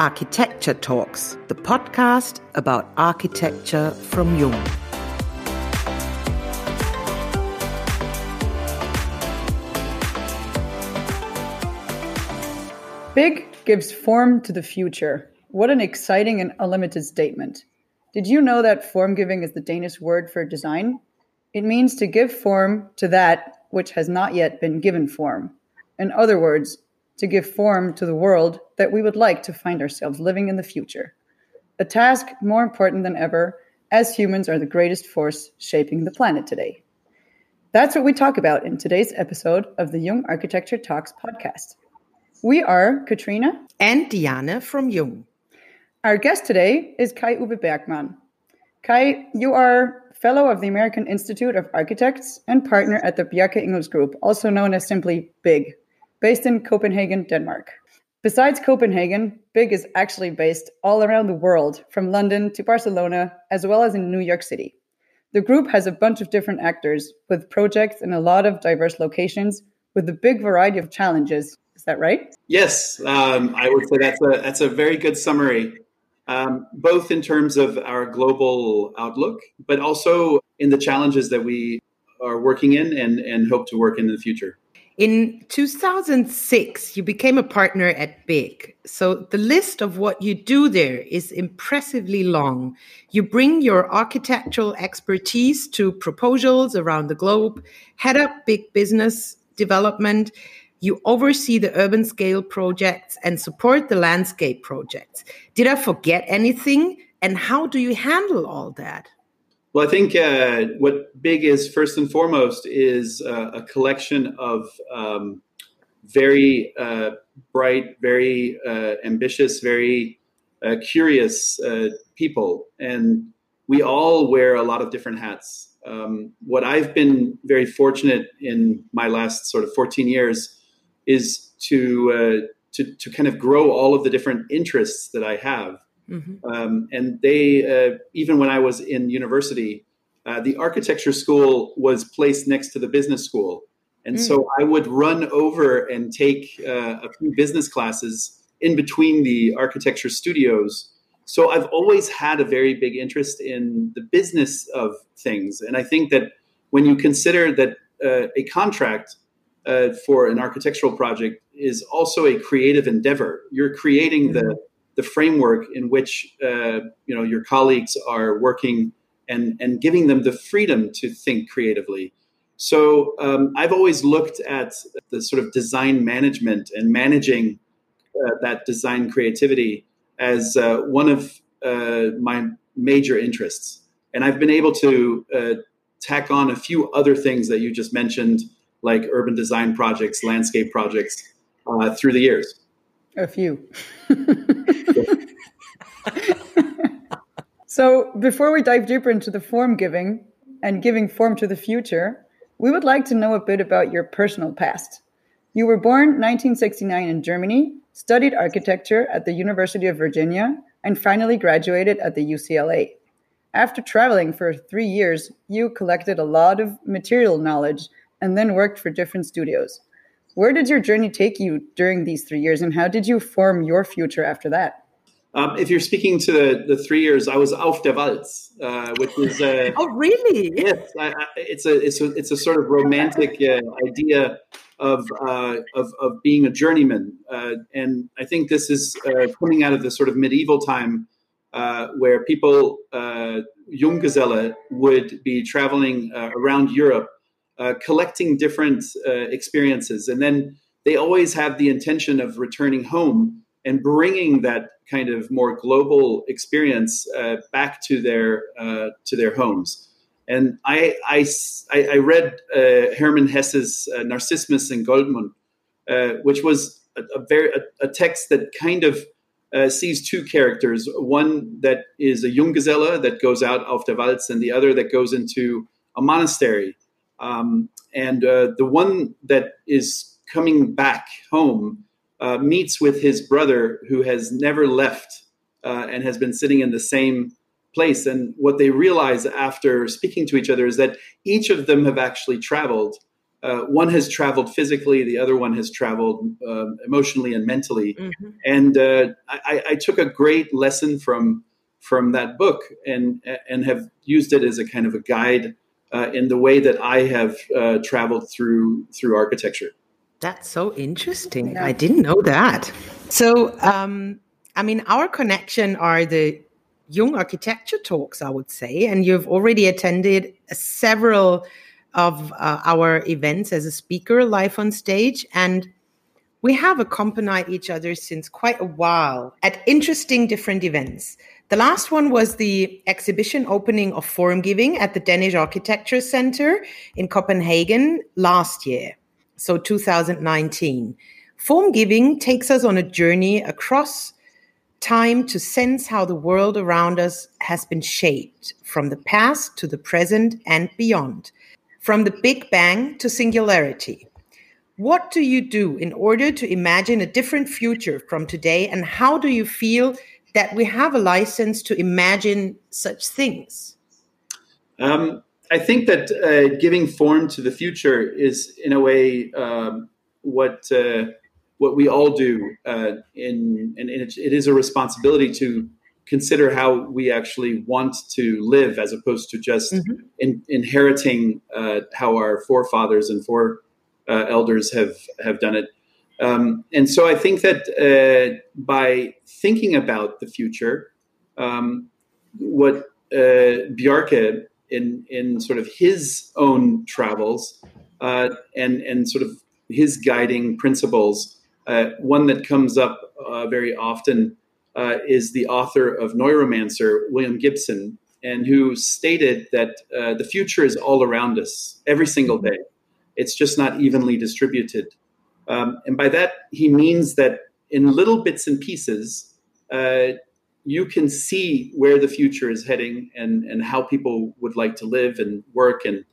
Architecture Talks, the podcast about architecture from Jung. Big gives form to the future. What an exciting and unlimited statement. Did you know that form giving is the Danish word for design? It means to give form to that which has not yet been given form. In other words, to give form to the world that we would like to find ourselves living in the future. A task more important than ever, as humans are the greatest force shaping the planet today. That's what we talk about in today's episode of the Jung Architecture Talks podcast. We are Katrina and Diana from Jung. Our guest today is Kai Uwe Bergmann. Kai, you are fellow of the American Institute of Architects and partner at the Bjarke Ingels Group, also known as simply BIG, based in Copenhagen, Denmark. Besides Copenhagen, BIG is actually based all around the world, from London to Barcelona, as well as in New York City. The group has a bunch of different actors with projects in a lot of diverse locations with a big variety of challenges. Is that right? Yes, um, I would say that's a that's a very good summary, um, both in terms of our global outlook, but also in the challenges that we are working in and, and hope to work in, in the future. In 2006, you became a partner at Big. So the list of what you do there is impressively long. You bring your architectural expertise to proposals around the globe, head up big business development, you oversee the urban scale projects and support the landscape projects. Did I forget anything? And how do you handle all that? Well, I think uh, what Big is first and foremost is uh, a collection of um, very uh, bright, very uh, ambitious, very uh, curious uh, people, and we all wear a lot of different hats. Um, what I've been very fortunate in my last sort of 14 years is to to to kind of grow all of the different interests that I have Mm-hmm. Um, and they, uh, even when I was in university, uh, the architecture school was placed next to the business school. And mm. so I would run over and take uh, a few business classes in between the architecture studios. So I've always had a very big interest in the business of things. And I think that when you consider that uh, a contract uh, for an architectural project is also a creative endeavor, you're creating mm-hmm. the the framework in which uh, you know your colleagues are working and and giving them the freedom to think creatively. So um, I've always looked at the sort of design management and managing uh, that design creativity as uh, one of uh, my major interests, and I've been able to uh, tack on a few other things that you just mentioned, like urban design projects, landscape projects, uh, through the years. A few. so, before we dive deeper into the form giving and giving form to the future, we would like to know a bit about your personal past. You were born 1969 in Germany, studied architecture at the University of Virginia, and finally graduated at the UCLA. After traveling for three years, you collected a lot of material knowledge and then worked for different studios. Where did your journey take you during these three years, and how did you form your future after that? Um, if you're speaking to the, the three years, I was auf der Walz, uh, which is uh, oh really? Yes, I, I, it's a it's a it's a sort of romantic uh, idea of, uh, of of being a journeyman, uh, and I think this is uh, coming out of the sort of medieval time where people Junggeselle would be traveling around Europe uh, collecting different uh, experiences. And then they always have the intention of returning home and bringing that kind of more global experience uh, back to their uh, to their homes. And I I, I read uh, Hermann Hesse's Narzissmus and Goldmund, which was a, a very a, a, text that kind of sees two characters: one that is a Junggeselle that goes out auf der Walz, and the other that goes into a monastery um, and uh, the one that is coming back home uh, meets with his brother who has never left uh, and has been sitting in the same place. And what they realize after speaking to each other is that each of them have actually traveled uh, one has traveled physically, the other one has traveled um, emotionally and mentally. Mm-hmm. And uh, I, I, took a great lesson from from that book and and have used it as a kind of a guide uh, in the way that I have uh, traveled through through architecture. That's so interesting. Yeah. I didn't know that. So, um, I mean, our connection are the Jung architecture talks, I would say, and you've already attended several of uh, our events as a speaker live on stage. And we have accompanied each other since quite a while at interesting different events. The last one was the exhibition opening of Form Giving at the Danish Architecture Center in Copenhagen last year, so 2019. Form Giving takes us on a journey across time to sense how the world around us has been shaped from the past to the present and beyond from the Big Bang to singularity. What do you do in order to imagine a different future from today? And how do you feel that we have a license to imagine such things? Um, I think that uh, giving form to the future is, in a way, um, what uh, what we all do. Uh, in, and it, it is a responsibility to consider how we actually want to live as opposed to just mm-hmm. in, inheriting uh, how our forefathers and fore uh, elders have have done it. Um, and so I think that uh, by thinking about the future, um, what uh, Bjarke in in sort of his own travels uh, and and sort of his guiding principles, uh, one that comes up very often uh, is the author of Neuromancer, William Gibson, and who stated that uh, the future is all around us every single day. It's just not evenly distributed. Um, and by that, he means that in little bits and pieces, uh, you can see where the future is heading and, and how people would like to live and work and,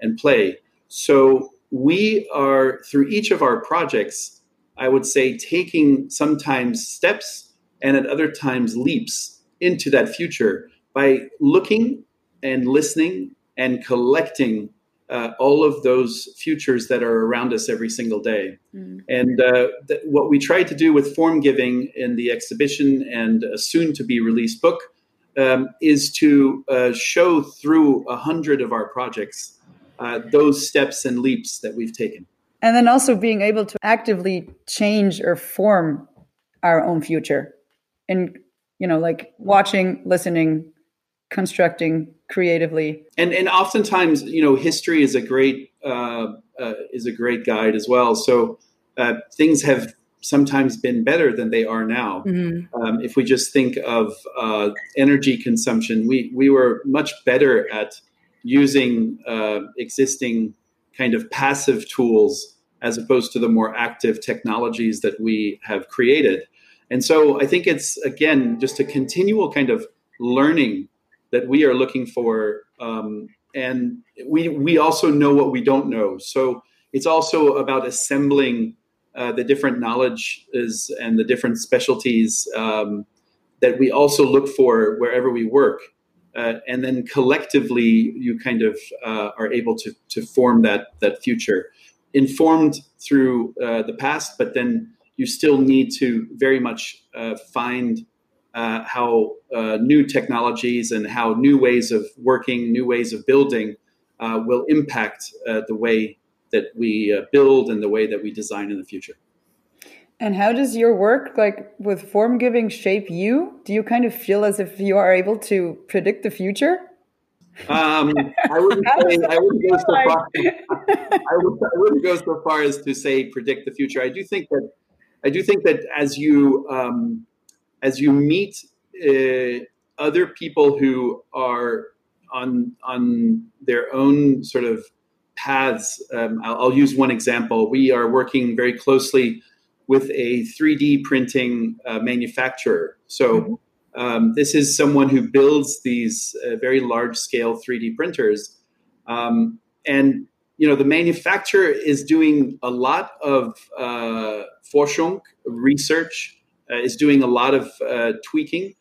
and play. So we are, through each of our projects, I would say, taking sometimes steps and at other times leaps into that future by looking and listening and collecting uh, all of those futures that are around us every single day. Mm. And uh, th- what we try to do with form giving in the exhibition and a soon to be released book um, is to uh, show through a hundred of our projects uh, those steps and leaps that we've taken. And then also being able to actively change or form our own future and you know like watching listening constructing creatively. And and oftentimes you know history is a great uh, uh, is a great guide as well. So uh, things have sometimes been better than they are now. Mm-hmm. um, if we just think of uh, energy consumption we we were much better at using uh, existing kind of passive tools as opposed to the more active technologies that we have created. And so I think it's, again, just a continual kind of learning that we are looking for. Um, and we, we also know what we don't know. So it's also about assembling uh, the different knowledges and the different specialties um, that we also look for wherever we work. Uh, and then collectively, you kind of uh, are able to, to form that, that future, informed through uh, the past, but then you still need to very much uh, find uh, how uh, new technologies and how new ways of working, new ways of building uh, will impact uh, the way that we uh, build and the way that we design in the future. And how does your work, like with form giving, shape you? Do you kind of feel as if you are able to predict the future? Um, I wouldn't say I wouldn't go so far. I, would, I wouldn't go so far as to say predict the future. I do think that I do think that as you um, as you meet uh, other people who are on on their own sort of paths, um, I'll, I'll, use one example. We are working very closely with a 3D printing uh, manufacturer. So. Mm-hmm. Um, this is someone who builds these uh, very large scale 3D printers. Um, and you know the manufacturer is doing a lot of uh, Forschung research, is doing a lot of uh, tweaking,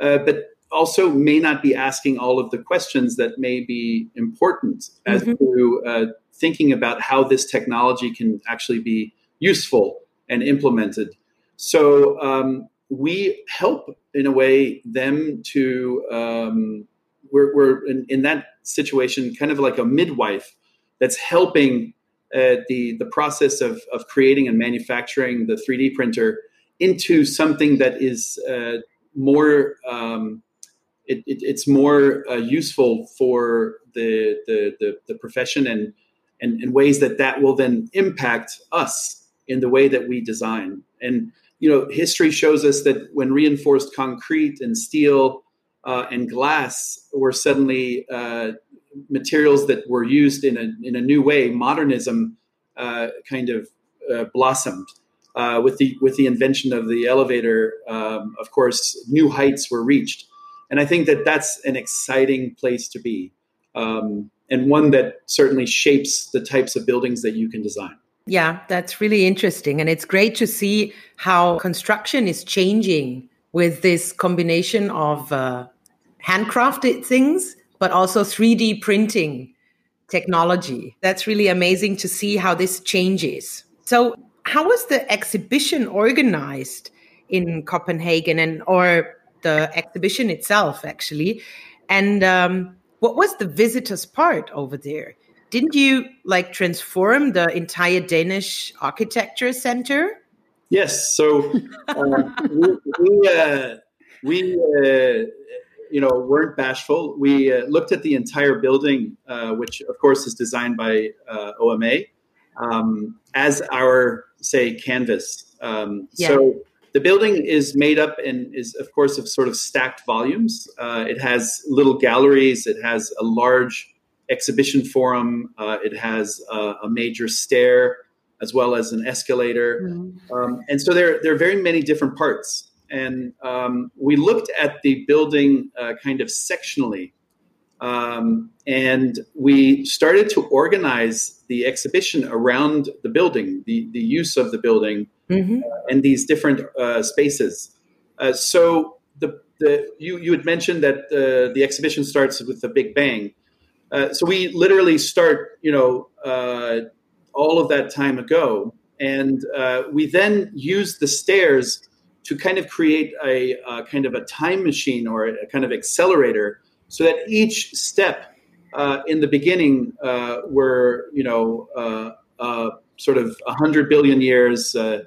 uh, but also may not be asking all of the questions that may be important as mm-hmm. to uh, thinking about how this technology can actually be useful and implemented. So um, we help in a way them to um, we're, we're in, in, that situation kind of like a midwife that's helping uh, the the process of of creating and manufacturing the 3D printer into something that is uh, more um, it, it, it's more uh, useful for the, the, the the profession and and in ways that that will then impact us in the way that we design. And you know history shows us that when reinforced concrete and steel uh, and glass were suddenly uh, materials that were used in a in a new way modernism uh, kind of uh, blossomed uh, with the with the invention of the elevator, um, of course, new heights were reached, and I think that that's an exciting place to be, um, and one that certainly shapes the types of buildings that you can design. Yeah, that's really interesting, and it's great to see how construction is changing with this combination of uh, handcrafted things, but also 3D printing technology. That's really amazing to see how this changes. So, how was the exhibition organized in Copenhagen and or the exhibition itself actually? And um, what was the visitors part over there? Didn't you like transform the entire Danish architecture center? Yes. So uh, we we, uh, we uh, you know weren't bashful. We uh, looked at the entire building, uh, which of course is designed by uh, OMA, um, as our say canvas. Um, yeah. So the building is made up and is of course of sort of stacked volumes. Uh, it has little galleries. It has a large exhibition forum. Uh, it has a major stair as well as an escalator. Mm-hmm. Um, and so there, there are very many different parts and um, we looked at the building uh, kind of sectionally. Um, and we started to organize the exhibition around the building, the, the use of the building, mm-hmm. uh, and these different uh, spaces. Uh, so the, the you, you had mentioned that uh, the exhibition starts with the Big Bang. Uh, so we literally start, you know, all of that time ago, and we then use the stairs to kind of create a, a, kind of a time machine or a kind of accelerator so that each step uh, in the beginning uh, were you know uh, uh sort of 100 billion years uh,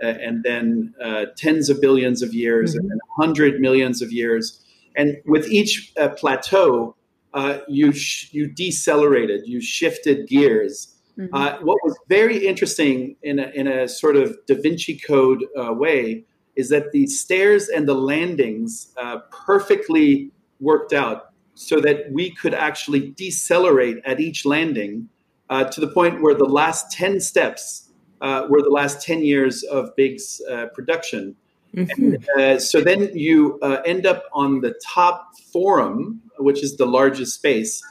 and then uh, tens of billions of years mm-hmm. and then 100 millions of years and with each plateau you sh- you decelerated you shifted gears mm-hmm. what was very interesting in a, in a sort of Da Vinci Code way is that the stairs and the landings uh, perfectly worked out so that we could actually decelerate at each landing uh, to the point where the last 10 steps uh, were the last 10 years of Big's uh, production. Mm-hmm. And, uh, so then you uh, end up on the top forum, which is the largest space.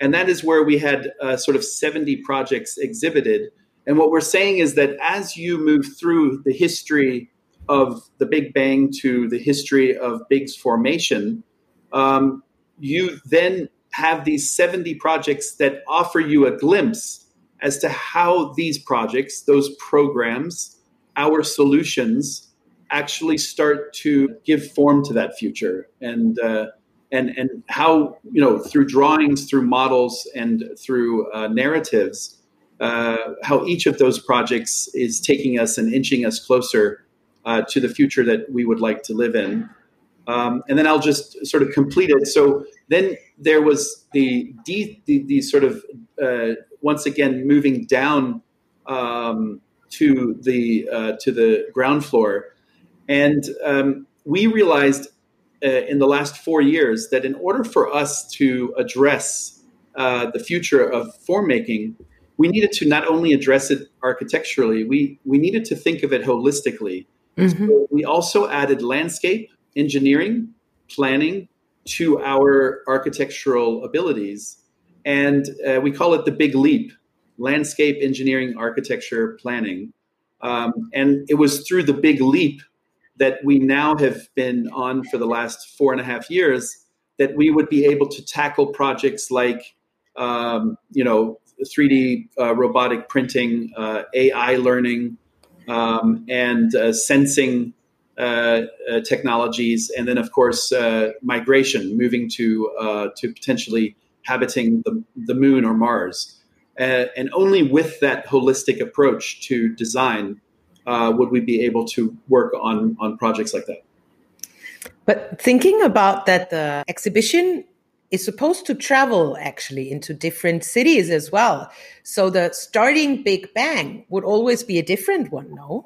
And that is where we had sort of 70 projects exhibited. And what we're saying is that as you move through the history of the Big Bang to the history of Big's formation, um, you then have these 70 projects that offer you a glimpse as to how these projects, those programs, our solutions actually start to give form to that future and uh, and and how you know through drawings through models and through uh, narratives uh, how each of those projects is taking us and inching us closer uh, to the future that we would like to live in. Um, and then I'll just sort of complete it. So then there was the the, the sort of uh, once again moving down um, to the uh, to the ground floor, and um, we realized uh, in the last four years that in order for us to address uh, the future of form making, we needed to not only address it architecturally, we we needed to think of it holistically. Mm-hmm. So we also added landscape engineering, planning to our architectural abilities. And uh, we call it the big leap landscape engineering, architecture, planning. Um, and it was through the big leap that we now have been on for the last four and a half years that we would be able to tackle projects like, um, you know, 3D uh, robotic printing, uh, AI learning, um, and uh, sensing Uh, uh, technologies, and then of course uh, migration, moving to to potentially habiting the, the moon or Mars. and only with that holistic approach to design would we be able to work on on projects like that. But thinking about that, the exhibition is supposed to travel actually into different cities as well. So the starting Big Bang would always be a different one, no?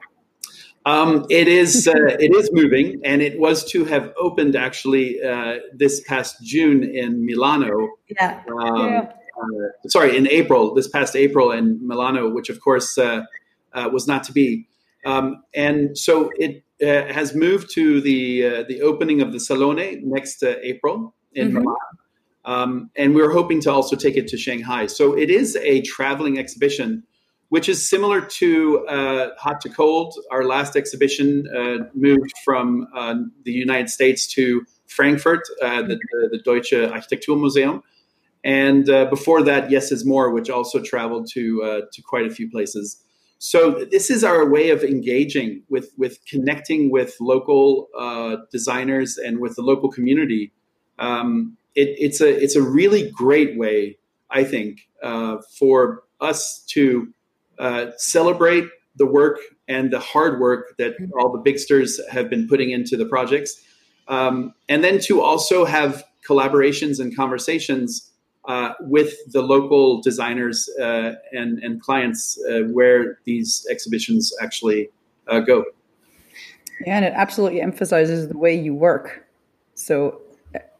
Um, it is uh, it is moving, and it was to have opened actually uh, this past June in Milano. Yeah. Um, yeah. Uh, sorry, in April, this past April in Milano, which of course uh, uh, was not to be. Um, and so it uh, has moved to the the opening of the Salone next April in mm-hmm. Milan. Um, and we're hoping to also take it to Shanghai. So it is a traveling exhibition, which is similar to uh, Hot to Cold. Our last exhibition uh, moved from uh, the United States to Frankfurt, uh, the, the, Deutsche Architekturmuseum. And uh, before that, Yes is More, which also traveled to, uh, to quite a few places. So this is our way of engaging with, with connecting with local designers and with the local community. Um, it, it's a it's a really great way, I think, for us to uh, celebrate the work and the hard work that mm-hmm. all the bigsters have been putting into the projects, um, and then to also have collaborations and conversations uh, with the local designers uh, and and clients uh, where these exhibitions actually uh, go. Yeah, and it absolutely emphasizes the way you work. So,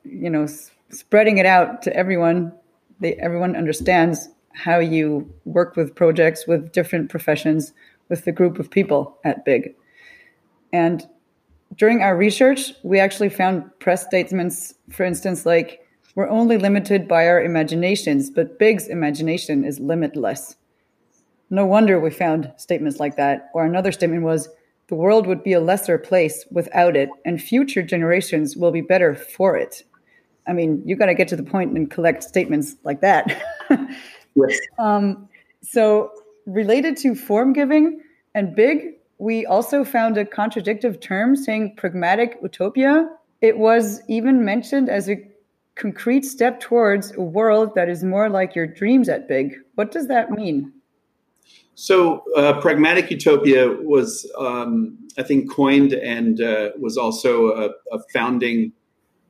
you know, spreading it out to everyone. They, everyone understands how you work with projects with different professions with the group of people at Big. And during our research, we actually found press statements, for instance, like, we're only limited by our imaginations, but Big's imagination is limitless. No wonder we found statements like that. Or another statement was, the world would be a lesser place without it, and future generations will be better for it. I mean, you got to get to the point and collect statements like that. yes. Um, so, related to form giving and big, we also found a contradictive term saying pragmatic utopia. It was even mentioned as a concrete step towards a world that is more like your dreams at big. What does that mean? So, uh, pragmatic utopia was, um, I think, coined and uh, was also a, a founding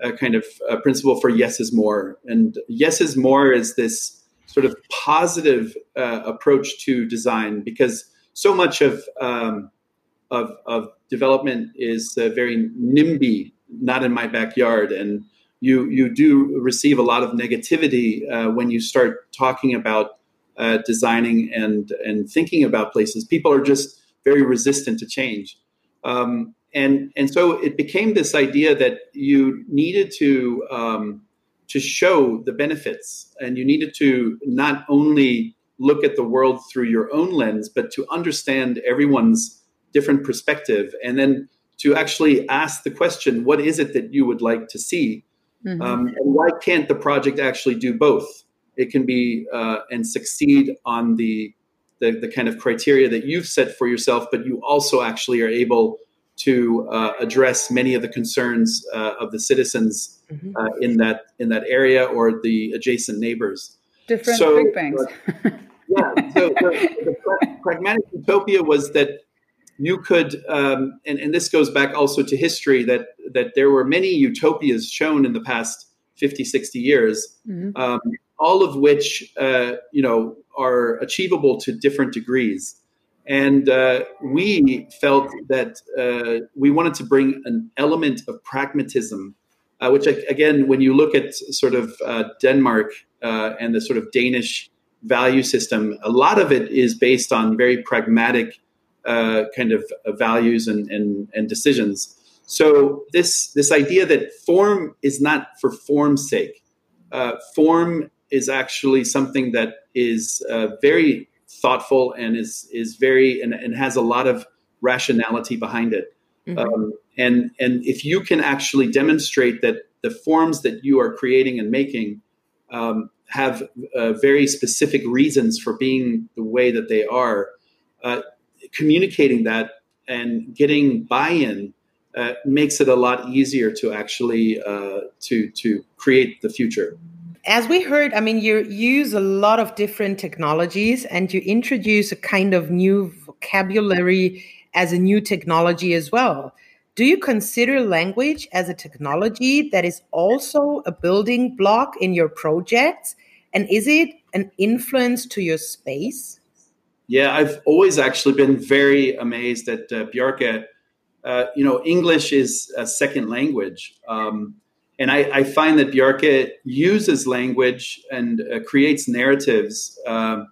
a kind of a principle for yes is more. And yes is more is this sort of positive uh, approach to design because so much of um, of, of development is uh, very NIMBY, not in my backyard, and you you do receive a lot of negativity uh, when you start talking about uh, designing and and thinking about places. People are just very resistant to change. Um, and and so it became this idea that you needed to um, to show the benefits, and you needed to not only look at the world through your own lens, but to understand everyone's different perspective, and then to actually ask the question, what is it that you would like to see, mm-hmm. um, and why can't the project actually do both? It can be uh, and succeed on the, the the kind of criteria that you've set for yourself, but you also actually are able to uh, address many of the concerns uh, of the citizens mm-hmm. uh, in that in that area or the adjacent neighbors. Different so, big bangs. yeah. So the, the, pragmatic utopia was that you could, um, and, and this goes back also to history, that that there were many utopias shown in the past 50, 60 years, mm-hmm. um, all of which uh, you know are achievable to different degrees. And uh, we felt that uh, we wanted to bring an element of pragmatism, uh, which, again, when you look at sort of uh, Denmark uh, and the sort of Danish value system, a lot of it is based on very pragmatic uh, kind of values and, and, and decisions. So this this idea that form is not for form's sake. form is actually something that is very thoughtful and is is very and, and has a lot of rationality behind it. Mm-hmm. Um, and and if you can actually demonstrate that the forms that you are creating and making um, have uh, very specific reasons for being the way that they are, uh, communicating that and getting buy-in uh, makes it a lot easier to actually uh, to to create the future. As we heard, I mean, you use a lot of different technologies, and you introduce a kind of new vocabulary as a new technology as well. Do you consider language as a technology that is also a building block in your projects? And is it an influence to your space? Yeah, I've always actually been very amazed at uh, Bjarke. Uh, you know, English is a second language. Um, and I, I, find that Bjarke uses language and uh, creates narratives um,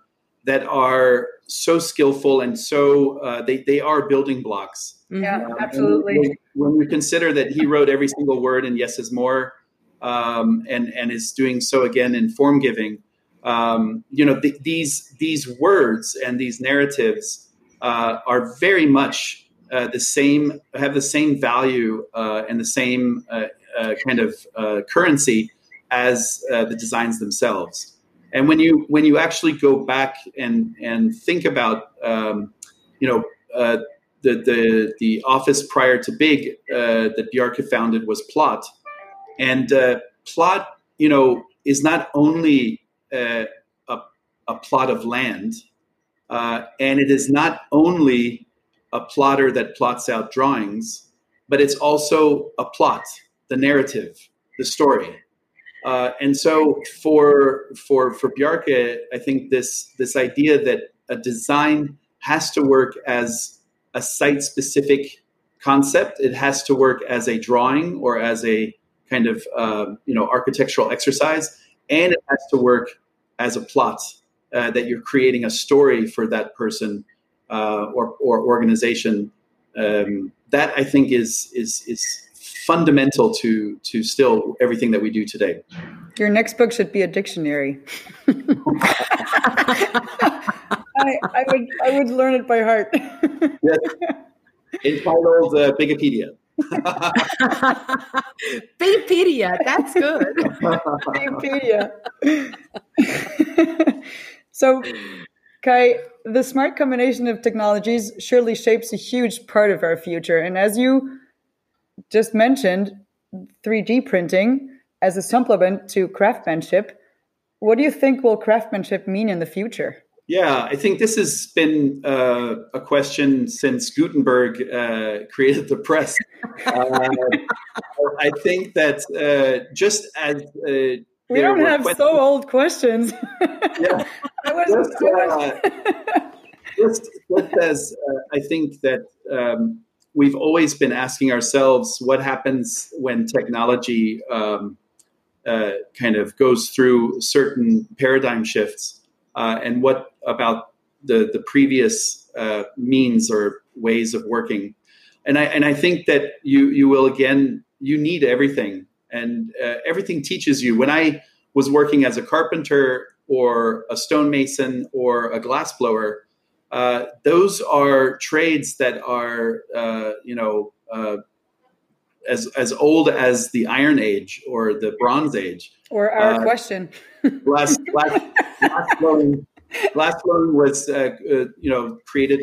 that are so skillful and so uh, they, they are building blocks. Yeah, um, absolutely. When, when, we consider that he wrote every single word in Yes is More um, and, and is doing so again in form giving, um, you know, th- these, these words and these narratives uh, are very much uh, the same, have the same value uh, and the same uh, uh, kind of currency as the designs themselves. And when you when you actually go back and and think about um, you know the the the office prior to Big that Bjarke founded was Plot, and Plot you know is not only a a plot of land, and it is not only a plotter that plots out drawings, but it's also a plot, the narrative, the story. Uh, and so for for for Bjarke, I think this this idea that a design has to work as a site specific concept. It has to work as a drawing or as a kind of uh, you know architectural exercise, and it has to work as a plot uh, that you're creating a story for that person uh, or or organization. Um, that I think is is is fundamental to to still everything that we do today. Your next book should be a dictionary. I, I, would I would learn it by heart. yes. Entitled uh, Bigopedia. Bigopedia, that's good. Bigopedia. so, Kai, the smart combination of technologies surely shapes a huge part of our future. And as you just mentioned 3D printing as a supplement to craftsmanship. What do you think will craftsmanship mean in the future? Yeah, I think this has been uh, a question since Gutenberg uh, created the press. Uh, I think that uh, just as uh, we don't have questions, so old questions. yeah, just, uh, just, just, as I think that um, we've always been asking ourselves what happens when technology um, uh, kind of goes through certain paradigm shifts, uh, and what about the the previous uh, means or ways of working. And I and I think that you you will again you need everything, and uh, everything teaches you. When I was working as a carpenter or a stonemason or a glassblower, uh, those are trades that are, uh, you know, uh, as as old as the Iron Age or the Bronze Age. Or our uh, question. glass, glass, glass blowing, glass blowing was, uh, you know, created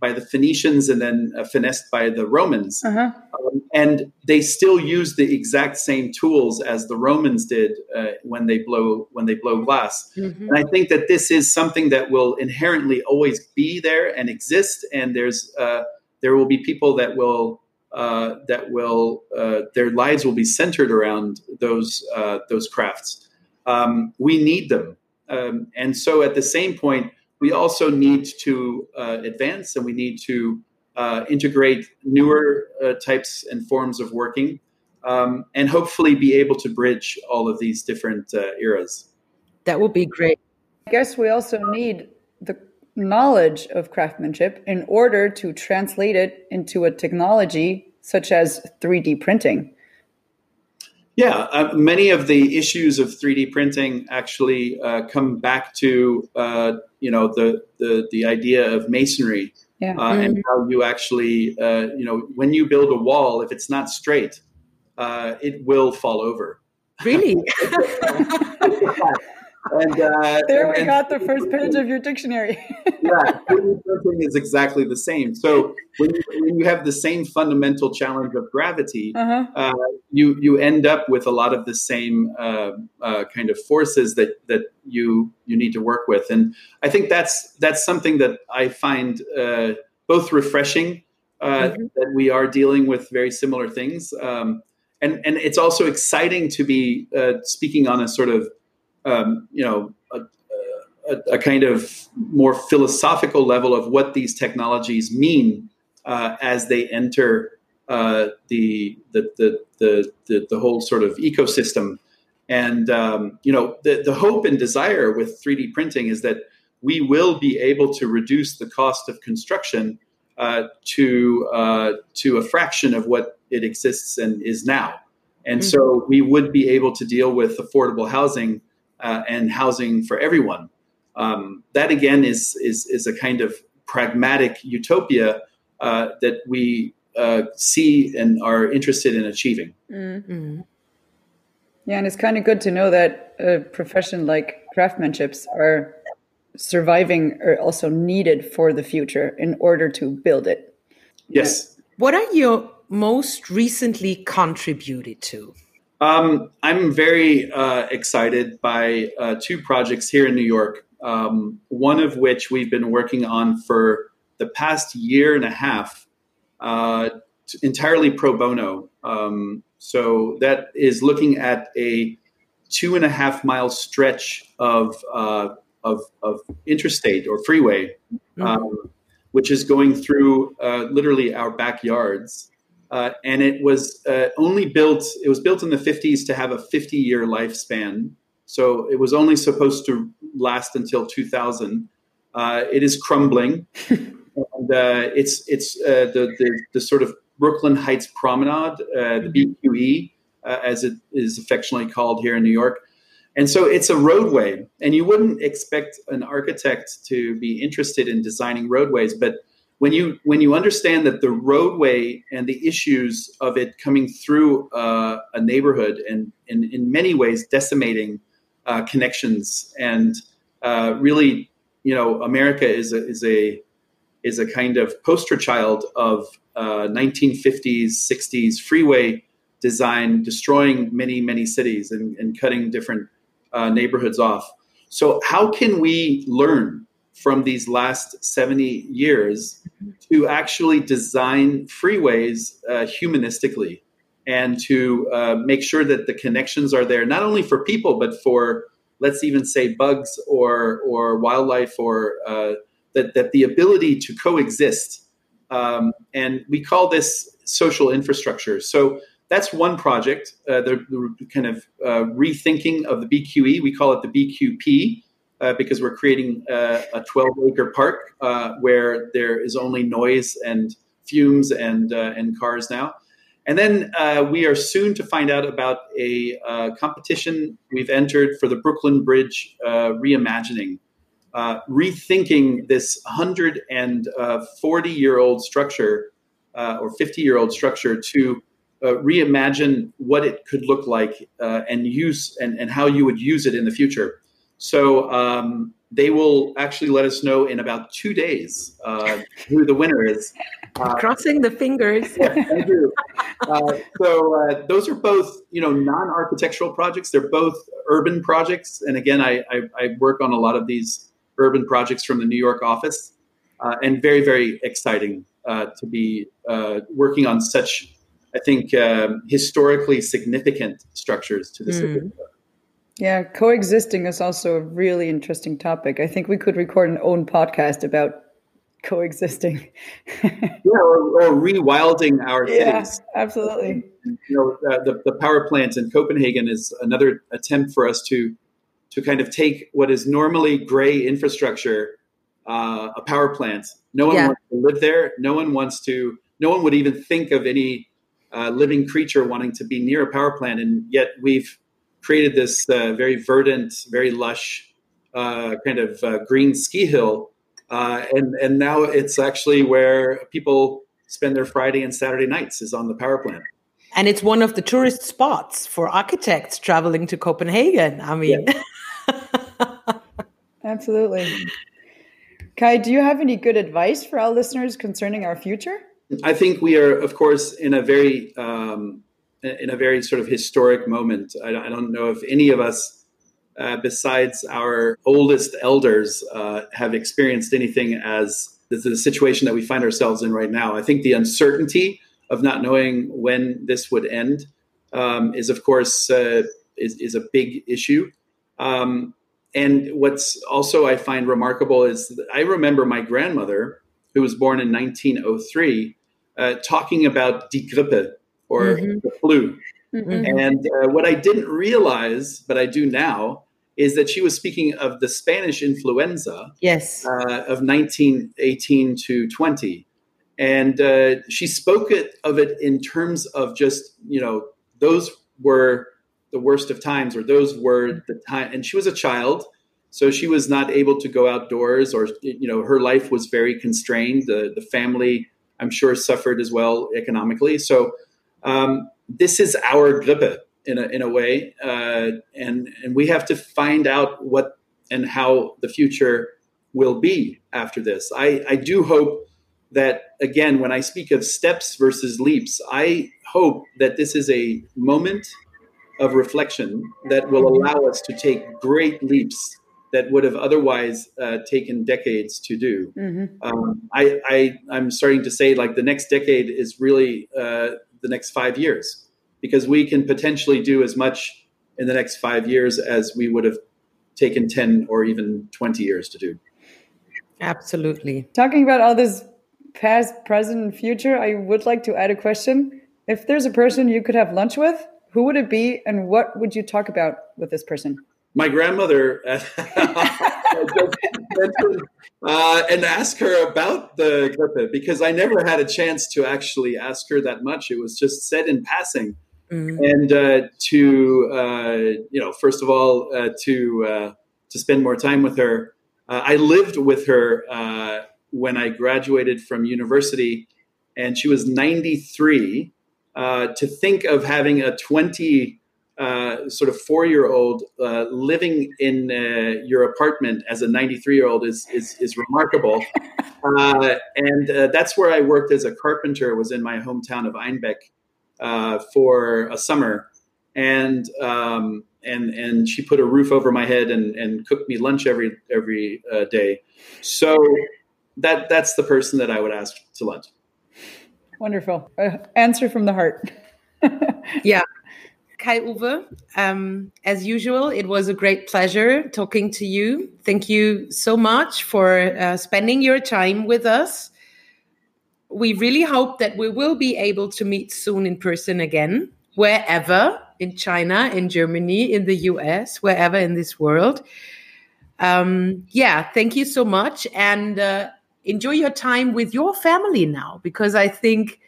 by the Phoenicians and then uh, finessed by the Romans. Uh-huh. Um, and they still use the exact same tools as the Romans did uh, when they blow when they blow glass. Mm-hmm. And I think that this is something that will inherently always be there and exist. And there's uh, there will be people that will uh, that will uh, their lives will be centered around those uh, those crafts. Um, we need them. Um, and so at the same point, we also need to uh, advance and we need to uh, integrate newer uh, types and forms of working um, and hopefully be able to bridge all of these different uh, eras. That will be great. I guess we also need the knowledge of craftsmanship in order to translate it into a technology such as 3D printing. Yeah, uh, many of the issues of 3D printing actually uh, come back to uh, you know the, the the idea of masonry yeah. mm-hmm. and how you actually uh, you know when you build a wall, if it's not straight, uh, it will fall over. Really? and uh, there we and, got the first page of your dictionary. yeah, printing is exactly the same. So when you, when you have the same fundamental challenge of gravity, uh-huh. uh, you you end up with a lot of the same uh, uh, kind of forces that that you you need to work with. And I think that's that's something that I find uh, both refreshing uh, mm-hmm. that we are dealing with very similar things. Um, and, and it's also exciting to be uh, speaking on a sort of um, you know, a, a, a, kind of more philosophical level of what these technologies mean uh, as they enter uh, the, the, the, the, the, the, whole sort of ecosystem. And, um, you know, the, the hope and desire with 3D printing is that we will be able to reduce the cost of construction uh, to, uh, to a fraction of what it exists and is now. And mm-hmm. so we would be able to deal with affordable housing uh, and housing for everyone. Um, that again is, is, is a kind of pragmatic utopia uh, that we uh, see and are interested in achieving. Mm-hmm. Yeah, and it's kind of good to know that a profession like craftsmanships are surviving or also needed for the future in order to build it. Yes. What are you most recently contributed to? Um, I'm very uh, excited by uh, two projects here in New York. Um, one of which we've been working on for the past year and a half, uh, entirely pro bono. Um, so that is looking at a two and a half mile stretch of uh, of, of, interstate or freeway, mm-hmm. Um, which is going through uh, literally our backyards. Uh, and it was uh, only built it was built in the 50s to have a 50 year lifespan. So it was only supposed to last until 2000 uh, it is crumbling. And uh, it's it's uh, the, the, the sort of brooklyn heights promenade uh, the mm-hmm. bqe as it is affectionately called here in new york. And so it's a roadway and you wouldn't expect an architect to be interested in designing roadways but when you when you understand that the roadway and the issues of it coming through uh, a neighborhood and, in many ways decimating uh, connections and uh, really you know America is a, is a is a kind of poster child of 1950s uh, 60s freeway design destroying many many cities and, and cutting different uh, neighborhoods off. So how can we learn from these last 70 years to actually design freeways uh, humanistically and to uh, make sure that the connections are there, not only for people, but for, let's even say, bugs or, or wildlife, or uh, that, that the ability to coexist. Um, and we call this social infrastructure. So that's one project, uh, the, the, kind of uh, rethinking of the BQE. We call it the BQP uh, because we're creating uh, a 12 acre park uh, where there is only noise and fumes and uh, and cars now. And then uh, we are soon to find out about a uh, competition we've entered for the Brooklyn Bridge reimagining, rethinking this 140 year old structure or 50 year old structure to reimagine what it could look like and use and, and how you would use it in the future. So um, they will actually let us know in about two days uh, who the winner is. Uh, Crossing the fingers. yeah, uh, so uh, those are both, you know, non-architectural projects. They're both urban projects, and again, I, I, I work on a lot of these urban projects from the New York office, uh, and very, very exciting uh, to be working on such, I think, um, historically significant structures to the city. Mm. Yeah, coexisting is also a really interesting topic. I think we could record an own podcast about coexisting. yeah, or, or, rewilding our yeah, cities. absolutely. You know, uh, the, the power plant in Copenhagen is another attempt for us to to kind of take what is normally gray infrastructure, uh, a power plant. No one yeah. wants to live there. No one wants to. No one would even think of any uh, living creature wanting to be near a power plant, and yet we've created this uh, very verdant, very lush uh, kind of uh, green ski hill, uh, and and now it's actually where people spend their Friday and Saturday nights is on the power plant. and it's one of the tourist spots for architects traveling to Copenhagen. I mean, yeah. absolutely. Kai, do you have any good advice for our listeners concerning our future? I think we are, of course, in a very um, in a very sort of historic moment. I, I don't know if any of us, uh, besides our oldest elders, uh, have experienced anything as the, the situation that we find ourselves in right now. I think the uncertainty of not knowing when this would end um, is, of course, uh, is, is a big issue. Um, and what's also I find remarkable is I remember my grandmother, who was born in 1903, uh, talking about die Grippe or mm-hmm. the flu. Mm-hmm. And uh, what I didn't realize, but I do now, is that she was speaking of the Spanish influenza yes. Uh, of 1918 to 20. And uh, she spoke it, of it in terms of just, you know, those were the worst of times, or those were the time. And she was a child, so she was not able to go outdoors, or, you know, her life was very constrained. The, the family, I'm sure, suffered as well economically. So um, this is our grippe in a, in a way, uh, and and we have to find out what and how the future will be after this. I, I do hope that again, when I speak of steps versus leaps, I hope that this is a moment of reflection that will allow us to take great leaps that would have otherwise uh, taken decades to do. Mm-hmm. Um, I, I, am starting to say like the next decade is really uh, the next five years because we can potentially do as much in the next five years as we would have taken 10 or even 20 years to do. Absolutely. Talking about all this past, present, and future, I would like to add a question. If there's a person you could have lunch with, who would it be and what would you talk about with this person? My grandmother. uh, and ask her about the grippe because I never had a chance to actually ask her that much. It was just said in passing. Mm-hmm. And uh, to uh, you know, first of all, uh, to uh, to spend more time with her. Uh, I lived with her when I graduated from university, and she was 93. to think of having a 20 uh, sort of four year old uh, living in uh, your apartment as a 93 year old is, is, is remarkable. Uh, and uh, that's where I worked as a carpenter, was in my hometown of Einbeck for a summer. And, um, and, and she put a roof over my head and, and cooked me lunch every, every day. So that, that's the person that I would ask to lunch. Wonderful. answer from the heart. yeah. Kai Uwe, um, as usual, it was a great pleasure talking to you. Thank you so much for uh, spending your time with us. We really hope that we will be able to meet soon in person again, wherever in China, in Germany, in the US, wherever in this world. Um, yeah, thank you so much. And uh, enjoy your time with your family now, because I think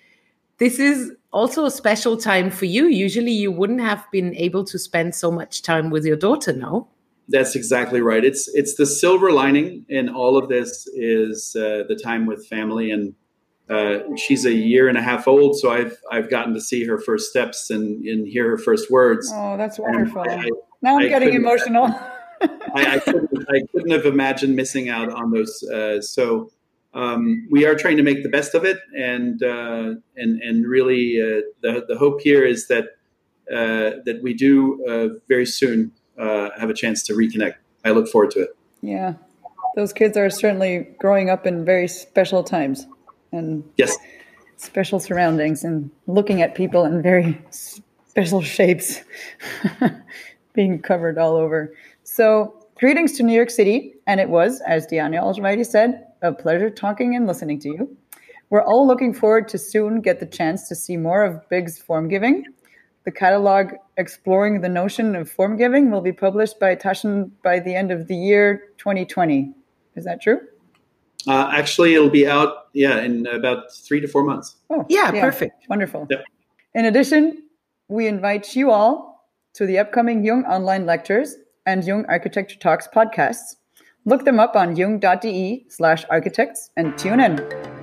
this is also a special time for you. Usually you wouldn't have been able to spend so much time with your daughter, no? That's exactly right. It's it's the silver lining in all of this is uh, the time with family, and uh, she's a year and a half old, so I've I've gotten to see her first steps and, and hear her first words. Oh, that's wonderful! I, now I'm I getting emotional. I, I, couldn't, I couldn't have imagined missing out on those. Uh, so um, we are trying to make the best of it, and uh, and and really uh, the the hope here is that uh, that we do uh, very soon uh, have a chance to reconnect. I look forward to it. Yeah, those kids are certainly growing up in very special times, and yes, special surroundings, and looking at people in very special shapes, being covered all over. So. Greetings to New York City, and it was, as Diana already said, a pleasure talking and listening to you. We're all looking forward to soon get the chance to see more of Big's form giving. The catalog exploring the notion of form giving will be published by Taschen by the end of the year 2020. Is that true? Uh, actually, it'll be out, yeah, in about three to four months. Oh, yeah, yeah. perfect. Wonderful. Yep. In addition, we invite you all to the upcoming Jung Online Lectures and Jung Architecture Talks podcasts Look them up on jung.de slash architects and tune in.